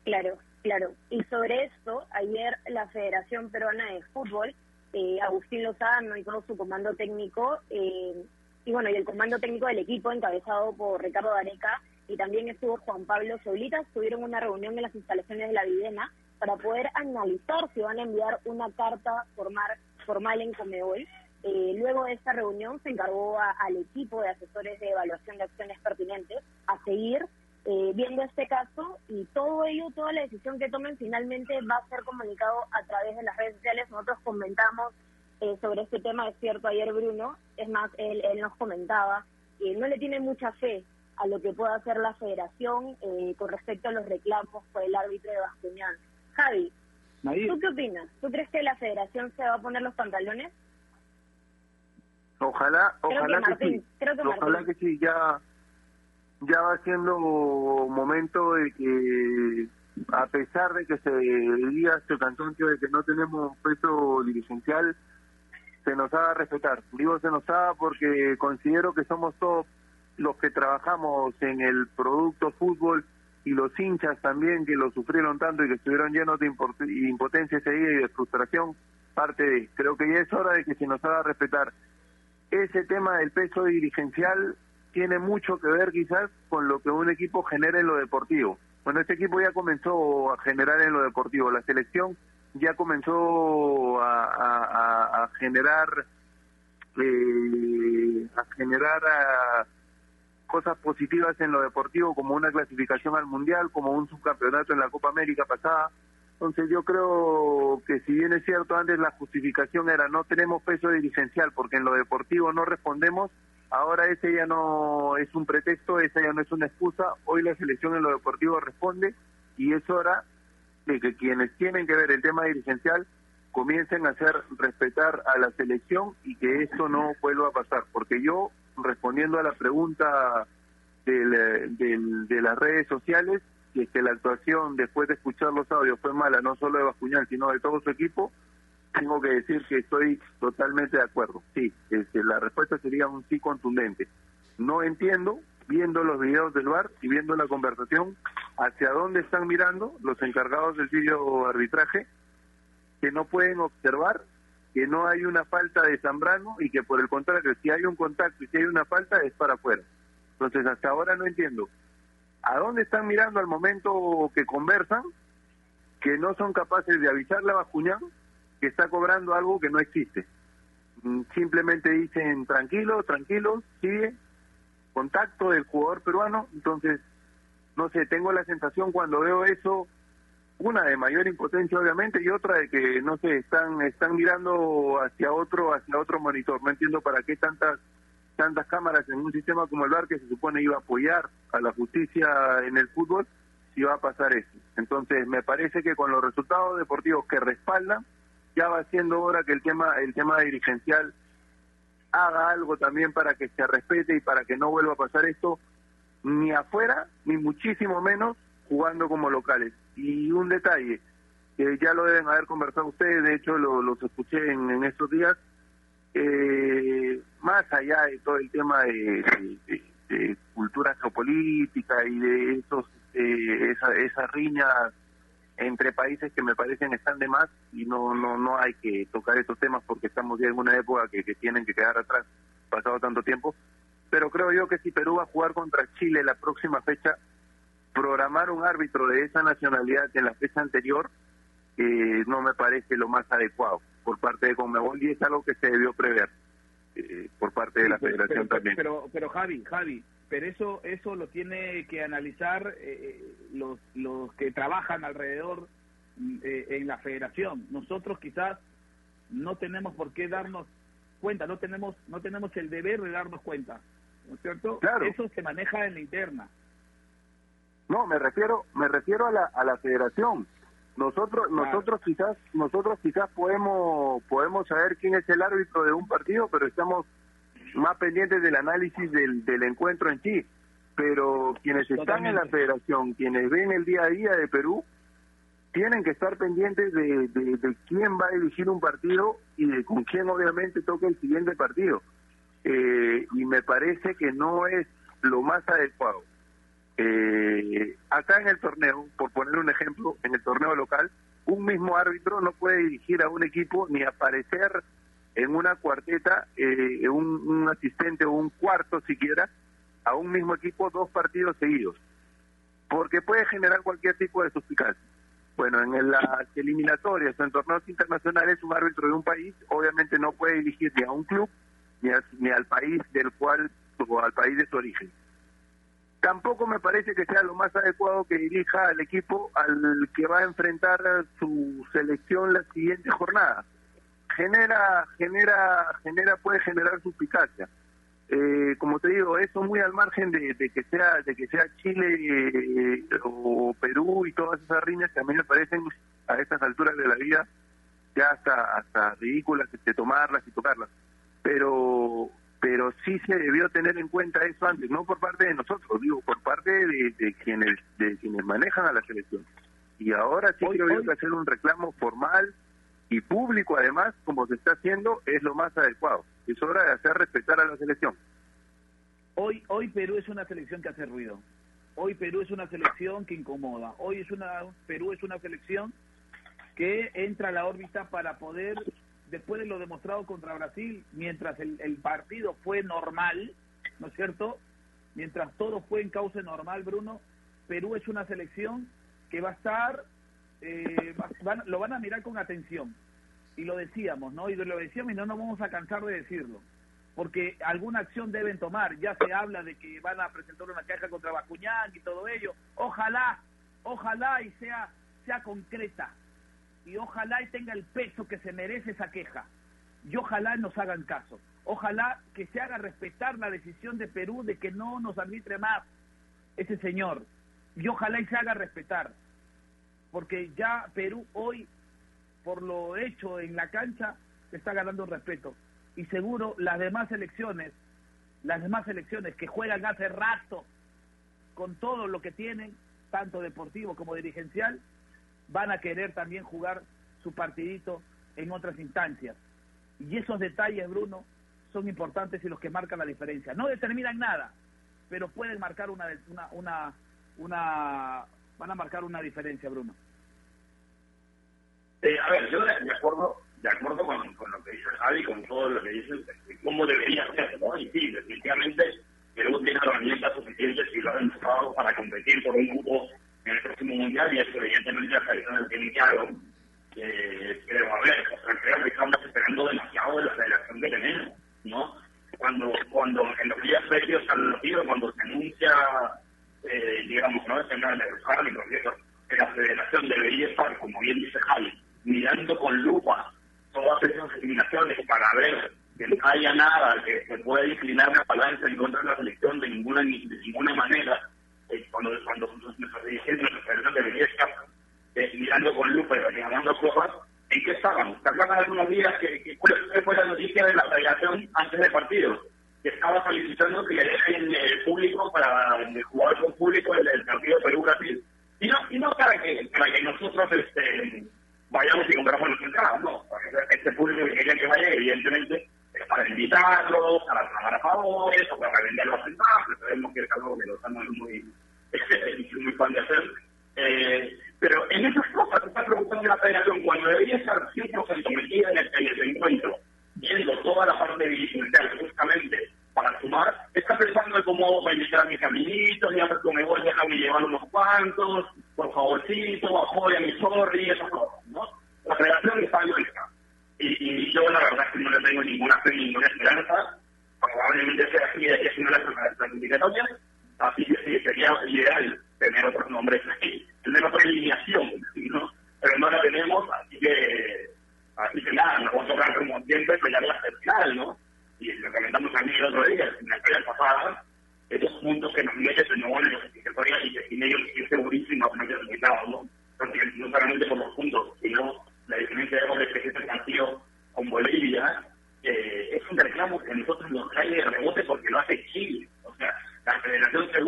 Claro, claro. Y sobre esto, ayer la Federación Peruana de Fútbol, eh, Agustín Lozano y todo su comando técnico, eh, y bueno, y el comando técnico del equipo encabezado por Ricardo Dareca, y también estuvo Juan Pablo Solitas, tuvieron una reunión en las instalaciones de la Videna para poder analizar si van a enviar una carta formal, formal en Comebol. Eh, luego de esta reunión se encargó a, al equipo de asesores de evaluación de acciones pertinentes a seguir eh, viendo este caso y todo ello, toda la decisión que tomen finalmente va a ser comunicado a través de las redes sociales. Nosotros comentamos eh, sobre este tema, es cierto, ayer Bruno, es más, él, él nos comentaba que no le tiene mucha fe a lo que pueda hacer la federación eh, con respecto a los reclamos por el árbitro de Bascuñán. Javi, Nair. ¿tú qué opinas? ¿Tú crees que la federación se va a poner los pantalones? Ojalá, Creo ojalá que que, Martín, sí. creo que ojalá Martín. que sí, ya, ya va siendo momento de que, a pesar de que se diga este cantoncio de que no tenemos peso dirigencial, se nos haga respetar. Digo se nos haga porque considero que somos todos los que trabajamos en el producto fútbol y los hinchas también que lo sufrieron tanto y que estuvieron llenos de impotencia ese y de frustración, parte de. Creo que ya es hora de que se nos haga respetar. Ese tema del peso dirigencial tiene mucho que ver quizás con lo que un equipo genera en lo deportivo. Bueno, este equipo ya comenzó a generar en lo deportivo. La selección ya comenzó a, generar eh, a generar cosas positivas en lo deportivo como una clasificación al mundial, como un subcampeonato en la Copa América pasada. Entonces yo creo que si bien es cierto antes la justificación era no tenemos peso dirigencial porque en lo deportivo no respondemos, ahora ese ya no es un pretexto, esa ya no es una excusa, hoy la selección en lo deportivo responde y es hora de que quienes tienen que ver el tema dirigencial comiencen a hacer respetar a la selección y que esto no vuelva a pasar, porque yo respondiendo a la pregunta del, de las redes sociales, si es que la actuación después de escuchar los audios fue mala, no solo de Bascuñán, sino de todo su equipo, tengo que decir que estoy totalmente de acuerdo. Sí, este, la respuesta sería un sí contundente. No entiendo, viendo los videos del bar y viendo la conversación, hacia dónde están mirando los encargados del video arbitraje, que no pueden observar que no hay una falta de Zambrano y que por el contrario, si hay un contacto y si hay una falta, es para afuera. Entonces, hasta ahora no entiendo ¿A dónde están mirando al momento que conversan? Que no son capaces de avisarle a Bascuñán que está cobrando algo que no existe. Mm, Simplemente dicen tranquilo, tranquilo, sigue, contacto del jugador peruano. Entonces, no sé, tengo la sensación cuando veo eso, una de mayor impotencia obviamente y otra de que, no sé, están, están mirando hacia otro, hacia otro monitor. No entiendo para qué tantas tantas cámaras en un sistema como el VAR que se supone iba a apoyar a la justicia en el fútbol, si va a pasar eso. Entonces, me parece que con los resultados deportivos que respaldan, ya va siendo hora que el tema el tema dirigencial haga algo también para que se respete y para que no vuelva a pasar esto ni afuera ni muchísimo menos jugando como locales. Y un detalle, que ya lo deben haber conversado ustedes, de hecho lo, los escuché en, estos días, eh, más allá de todo el tema de- de cultura geopolítica y de esos eh, esa, esas riñas entre países que me parecen están de más y no no no hay que tocar esos temas porque estamos ya en una época que, que tienen que quedar atrás pasado tanto tiempo pero creo yo que si Perú va a jugar contra Chile la próxima fecha programar un árbitro de esa nacionalidad en la fecha anterior eh, no me parece lo más adecuado por parte de Conmebol y es algo que se debió prever eh, por parte de la Sí, pero- Federación pero, también. Pero, pero Javi, Javi, pero eso eso lo tiene que analizar eh, los los que trabajan alrededor mm, eh, en la Federación. Nosotros quizás no tenemos por qué darnos cuenta, no tenemos no tenemos el deber de darnos cuenta, ¿no es cierto? Claro. Eso se maneja en la interna. No, me refiero, me refiero a la, a la federación. Nosotros, Claro. nosotros quizás, nosotros quizás podemos, podemos saber quién es el árbitro de un partido, pero estamos más pendientes del análisis del, del encuentro en sí. Pero quienes están en la federación, quienes ven el día a día de Perú, tienen que estar pendientes de, de, de quién va a dirigir un partido y de con quién obviamente toca el siguiente partido. Eh, y me parece que no es lo más adecuado. Eh, acá en el torneo, por poner un ejemplo, en el torneo local, un mismo árbitro no puede dirigir a un equipo ni aparecer en una cuarteta, eh, un, asistente o un cuarto siquiera, a un mismo equipo dos partidos seguidos, porque puede generar cualquier tipo de suspicacia. Bueno, en las eliminatorias o en torneos internacionales, un árbitro de un país obviamente no puede dirigir ni a un club ni, a- ni al país del cual o al país de su origen tampoco me parece que sea lo más adecuado que dirija al equipo al que va a enfrentar su selección la siguiente jornada. Genera, genera, genera, puede generar suspicacia. Eh, como te digo, eso muy al margen de, de que sea, de que sea Chile eh, o Perú y todas esas riñas que a mí me parecen a estas alturas de la vida ya hasta hasta ridículas de tomarlas y tocarlas. Pero pero sí se debió tener en cuenta eso antes, no por parte de nosotros, digo, por parte de, de quienes de quienes manejan a la selección. Y ahora sí Hoy- creo hoy- que hacer un reclamo formal y público, además, como se está haciendo, es lo más adecuado. Es hora de hacer respetar a la selección. Hoy, hoy Perú es una selección que hace ruido. Hoy Perú es una selección que incomoda. Hoy es una Perú es una selección que entra a la órbita para poder, después de lo demostrado contra Brasil, mientras el, el partido fue normal, ¿no es cierto? Mientras todo fue en cauce normal, Bruno, Perú es una selección que va a estar, eh, va- van- lo van a mirar con atención. Y lo decíamos, ¿no? Y lo decíamos y no nos vamos a cansar de decirlo porque alguna acción deben tomar. Ya se habla de que van a presentar una queja contra Bacuñán y todo ello. Ojalá, ojalá y sea, sea concreta. Y ojalá y tenga el peso que se merece esa queja. Y ojalá nos hagan caso. Ojalá que se haga respetar la decisión de Perú de que no nos arbitre más ese señor. Y ojalá y se haga respetar. Porque ya Perú hoy, por lo hecho en la cancha, está ganando respeto y seguro las demás elecciones, las demás elecciones que juegan hace rato con todo lo que tienen, tanto deportivo como dirigencial, van a querer también jugar su partidito en otras instancias. Y esos detalles, Bruno, son importantes y los que marcan la diferencia. No determinan nada, pero pueden marcar una, una, una, una van a marcar una diferencia, Bruno. Eh, a ver, yo de, de acuerdo, de acuerdo con, lo que dice Javi, con todo lo que dice, de cómo debería ser, ¿no? Y sí, definitivamente Perú tiene herramientas suficientes y lo ha demostrado para competir por un grupo en el próximo mundial y eso evidentemente las selecciones tienen claro que creo, a ver, o creo que estamos esperando demasiado de la federación que tenemos, ¿no? Cuando, cuando en los días previos al partido, cuando se anuncia, eh, digamos, ¿no? El árbitros, que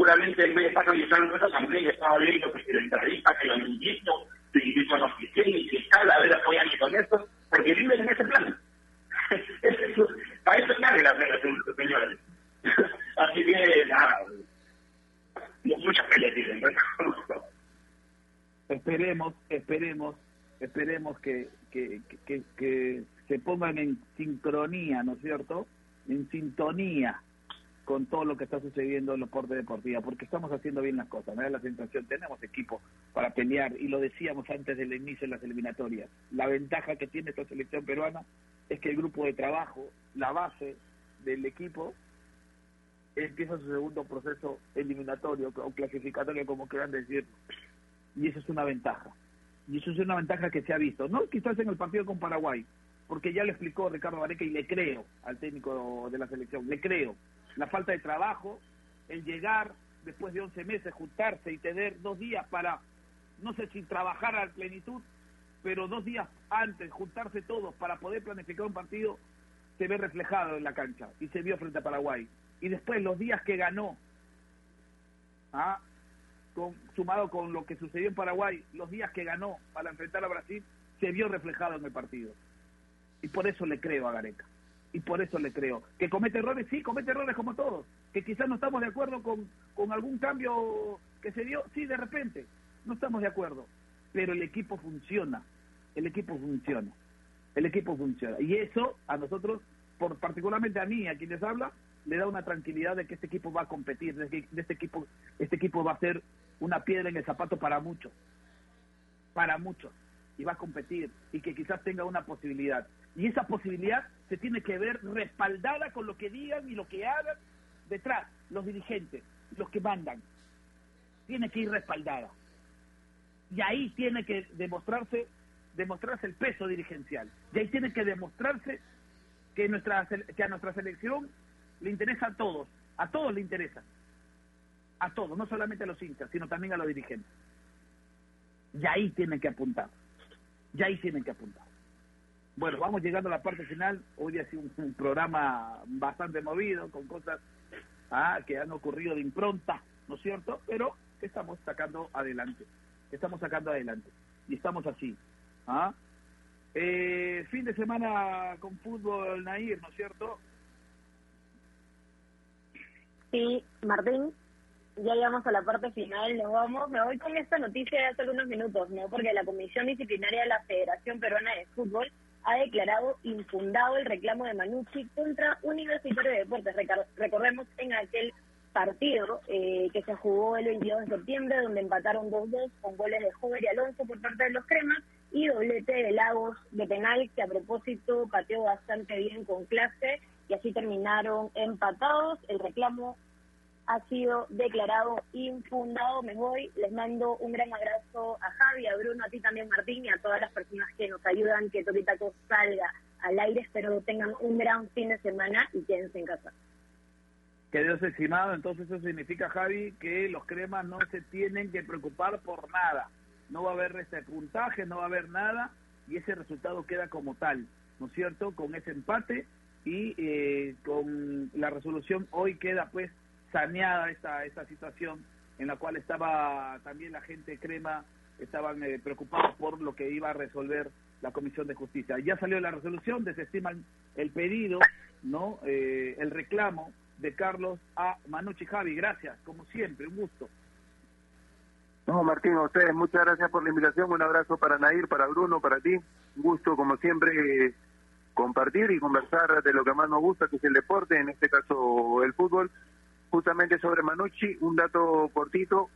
seguramente en vez de estar realizando eso también estaba viendo que el entrevista, que lo invito, te invito a oficina y que tal, a ver, apoyan con esto, porque viven en ese plan. *laughs* Para eso sale la federación, señores. *laughs* Así que, nada, muchas peleas dicen, Esperemos, esperemos, esperemos que, que, que, que se pongan en sincronía, ¿no es cierto? En sintonía con todo lo que está sucediendo en los deportes deportivos, porque estamos haciendo bien las cosas, me da la sensación, tenemos equipo para pelear, y lo decíamos antes del inicio de las eliminatorias, la ventaja que tiene esta selección peruana es que el grupo de trabajo, la base del equipo, empieza su segundo proceso eliminatorio o clasificatorio, como quieran decir, y eso es una ventaja. Y eso es una ventaja que se ha visto, no quizás en el partido con Paraguay, porque ya le explicó Ricardo Vareca y le creo al técnico de la selección, le creo. La falta de trabajo, el llegar después de 11 meses, juntarse y tener dos días para, no sé si trabajar a plenitud, pero dos días antes, juntarse todos para poder planificar un partido, se ve reflejado en la cancha y se vio frente a Paraguay. Y después los días que ganó, ¿ah? sumado con lo que sucedió en Paraguay, los días que ganó para enfrentar a Brasil, se vio reflejado en el partido. Y por eso le creo a Gareca. Y por eso le creo. Que comete errores, sí, comete errores como todos. Que quizás no estamos de acuerdo con, con algún cambio que se dio, sí, de repente. No estamos de acuerdo. Pero el equipo funciona. El equipo funciona. El equipo funciona. Y eso a nosotros, por particularmente a mí, a quien les habla, le da una tranquilidad de que este equipo va a competir, de que este equipo, este equipo va a ser una piedra en el zapato para muchos. Para muchos y va a competir y que quizás tenga una posibilidad. Y esa posibilidad se tiene que ver respaldada con lo que digan y lo que hagan detrás, los dirigentes, los que mandan. Tiene que ir respaldada. Y ahí tiene que demostrarse demostrarse el peso dirigencial. Y ahí tiene que demostrarse que, nuestra, que a nuestra selección le interesa a todos, a todos le interesa. A todos, no solamente a los hinchas, sino también a los dirigentes. Y ahí tienen que apuntar ya ahí tienen que apuntar. Bueno, vamos llegando a la parte final. Hoy ha sido un, programa bastante movido, con cosas ah, que han ocurrido de impronta, ¿no es cierto? Pero estamos sacando adelante. Estamos sacando adelante. Y estamos así. ¿ah? Eh, fin de semana con fútbol, Nair, ¿no es cierto? Sí, Martín, ya llegamos a la parte final, nos vamos. Me voy con esta noticia de hace algunos minutos, ¿no? Porque la Comisión Disciplinaria de la Federación Peruana de Fútbol ha declarado infundado el reclamo de Manucci contra Universitario de Deportes. Recordemos en aquel partido eh, que se jugó el 22 de septiembre, donde empataron 2-2 con goles de Jover y Alonso por parte de los cremas y doblete de Lagos de penal, que a propósito pateó bastante bien con clase y así terminaron empatados. El reclamo ha sido declarado infundado. Me voy, les mando un gran abrazo a Javi, a Bruno, a ti también Martín y a todas las personas que nos ayudan que Tokitaco salga al aire. Espero tengan un gran fin de semana y quédense en casa. Quedó estimado, entonces eso significa, Javi, que los cremas no se tienen que preocupar por nada. No va a haber este puntaje, no va a haber nada y ese resultado queda como tal, ¿no es cierto? Con ese empate y eh, con la resolución hoy queda pues saneada esta, esta situación en la cual estaba también la gente crema, estaban eh, preocupados por lo que iba a resolver la Comisión de Justicia. Ya salió la resolución, desestiman el pedido, no eh, el reclamo de Carlos a Manucci Javi. Gracias, como siempre, un gusto. No, Martín, a ustedes muchas gracias por la invitación. Un abrazo para Nair, para Bruno, para ti. Un gusto, como siempre, compartir y conversar de lo que más nos gusta, que es el deporte, en este caso el fútbol. Justamente sobre Manucci, un dato cortito.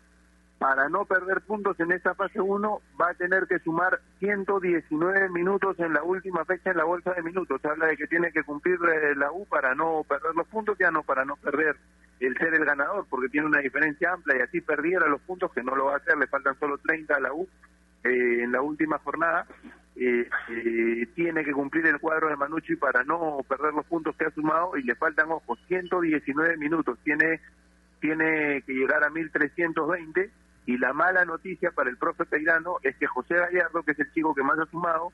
Para no perder puntos en esta fase 1, va a tener que sumar 119 minutos en la última fecha en la bolsa de minutos. Habla de que tiene que cumplir eh, la U para no perder los puntos, ya no para no perder el ser el ganador, porque tiene una diferencia amplia y así perdiera los puntos, que no lo va a hacer, le faltan solo 30 a la U eh, en la última jornada. Eh, eh, tiene que cumplir el cuadro de Manucci para no perder los puntos que ha sumado y le faltan, ojo, 119 minutos. Tiene, tiene que llegar a 1320 y la mala noticia para el profe Peirano es que José Gallardo, que es el chico que más ha sumado,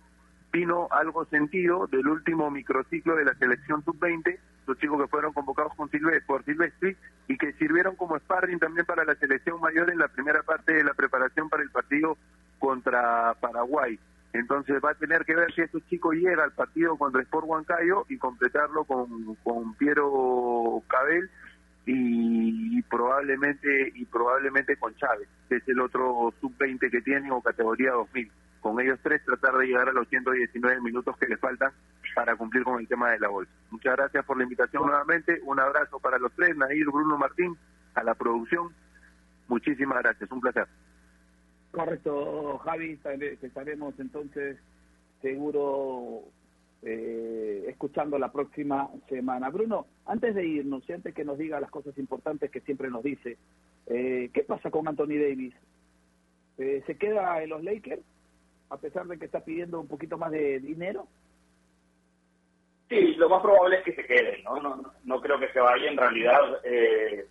vino algo sentido del último microciclo de la selección sub-20, los chicos que fueron convocados con Silvestre, por Silvestri y que sirvieron como sparring también para la selección mayor en la primera parte de la preparación para el partido contra Paraguay. Entonces va a tener que ver si estos chicos llegan al partido contra Sport Huancayo y completarlo con, con Piero Cabel y, probablemente y probablemente con Chávez, que es el otro sub-20 que tiene o categoría 2000. Con ellos tres tratar de llegar a los 119 minutos que les faltan para cumplir con el tema de la bolsa. Muchas gracias por la invitación nuevamente. Un abrazo para los tres, Nair, Bruno Martín, a la producción. Muchísimas gracias. Un placer. Correcto, Javi. Estaremos entonces seguro eh, escuchando la próxima semana. Bruno, antes de irnos y antes que nos diga las cosas importantes que siempre nos dice, eh, ¿qué pasa con Anthony Davis? Eh, ¿Se queda en los Lakers a pesar de que está pidiendo un poquito más de dinero? Sí, lo más probable es que se quede, ¿no? No, no creo que se vaya. En realidad, eh,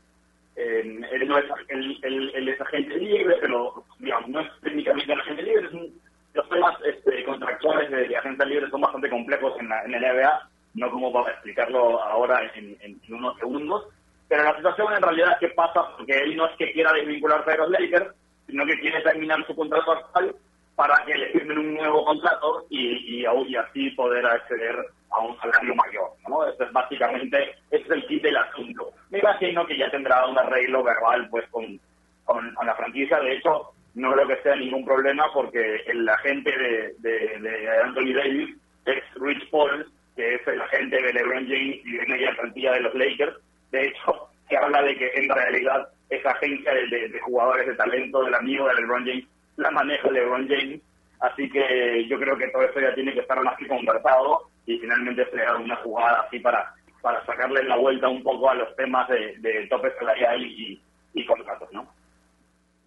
él, no es, él, él, es agente libre, pero digamos, no es técnicamente agente libre. Es un, los temas este, contractuales de, de libre son bastante complejos en la, en NBA, no como para explicarlo ahora en, unos segundos. Pero la situación en realidad es que pasa porque él no es que quiera desvincularse de los Lakers, sino que quiere terminar su contrato actual para que le firmen un nuevo contrato y, y, así poder acceder a un salario mayor. ¿no? Eso es básicamente es el kit del asunto. Me imagino que ya tendrá un arreglo verbal pues con, con, la franquicia. De hecho, no creo que sea ningún problema porque el agente de, de, Anthony Davis es Rich Paul, que es el agente de LeBron James y de media plantilla de los Lakers. De hecho, se habla de que en realidad esa agencia de, de jugadores de talento del amigo de LeBron James la maneja LeBron James, así que yo creo que todo eso ya tiene que estar más que conversado y finalmente se una jugada así para para sacarle la vuelta un poco a los temas de, de tope salarial y, y contratos, ¿no?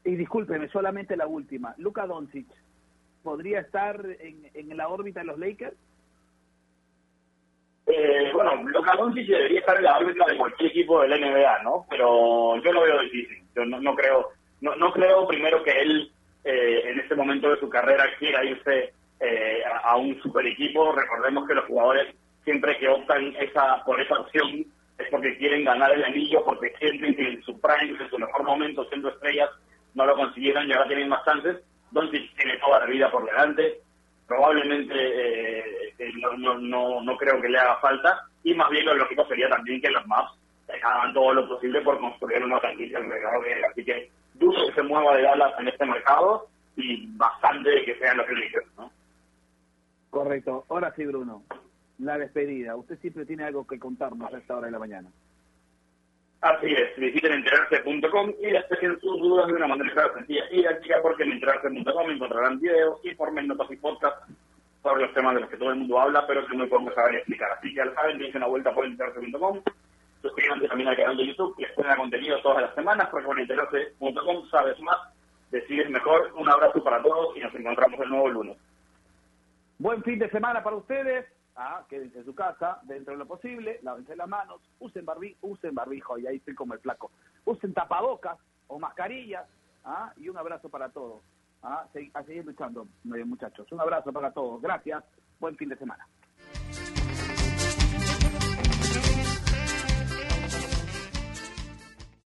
Y discúlpeme, solamente la última. Luka Doncic, ¿podría estar en, en la órbita de los Lakers? Eh, bueno, Luka Doncic debería estar en la órbita de cualquier equipo del NBA, ¿no? Pero yo lo veo difícil. Yo no, no creo, no, no creo primero que él eh, en este momento de su carrera quiera irse eh, a, un super equipo. Recordemos que los jugadores siempre que optan esa por esa opción es porque quieren ganar el anillo, porque sienten que en su prime, en su mejor momento, siendo estrellas, no lo consiguieron y ahora tienen más chances. Doncic tiene toda la vida por delante. Probablemente eh, no, no, no, no creo que le haga falta. Y más bien lo lógico sería también que los Maps hagan todo lo posible por construir una franquicia alrededor de él. Así que dudo que se mueva de Dallas en este mercado y bastante que sean los Lakers, ¿no? Correcto. Ahora sí, Bruno. La despedida. Usted siempre tiene algo que contarnos a esta hora de la mañana. Así es, visiten enterarse.com y despejen sus dudas de una manera sencilla y didáctica porque en enterarse.com encontrarán videos, informes, notas y podcasts sobre los temas de los que todo el mundo habla, pero que muy pocos saben explicar. Así que ya lo saben, dense una vuelta por enterarse.com, suscríbanse también al canal de YouTube, que les contenido todas las semanas, porque con enterarse.com sabes más, decides mejor. Un abrazo para todos y nos encontramos el nuevo lunes. Buen fin de semana para ustedes. Ah, quédense en su casa, dentro de lo posible, lávense las manos, usen, barbi usen barbijo, y ahí estoy como el flaco. Usen tapabocas o mascarillas, ah, y un abrazo para todos. Ah, a seguir luchando, eh, muchachos. Un abrazo para todos. Gracias. Buen fin de semana.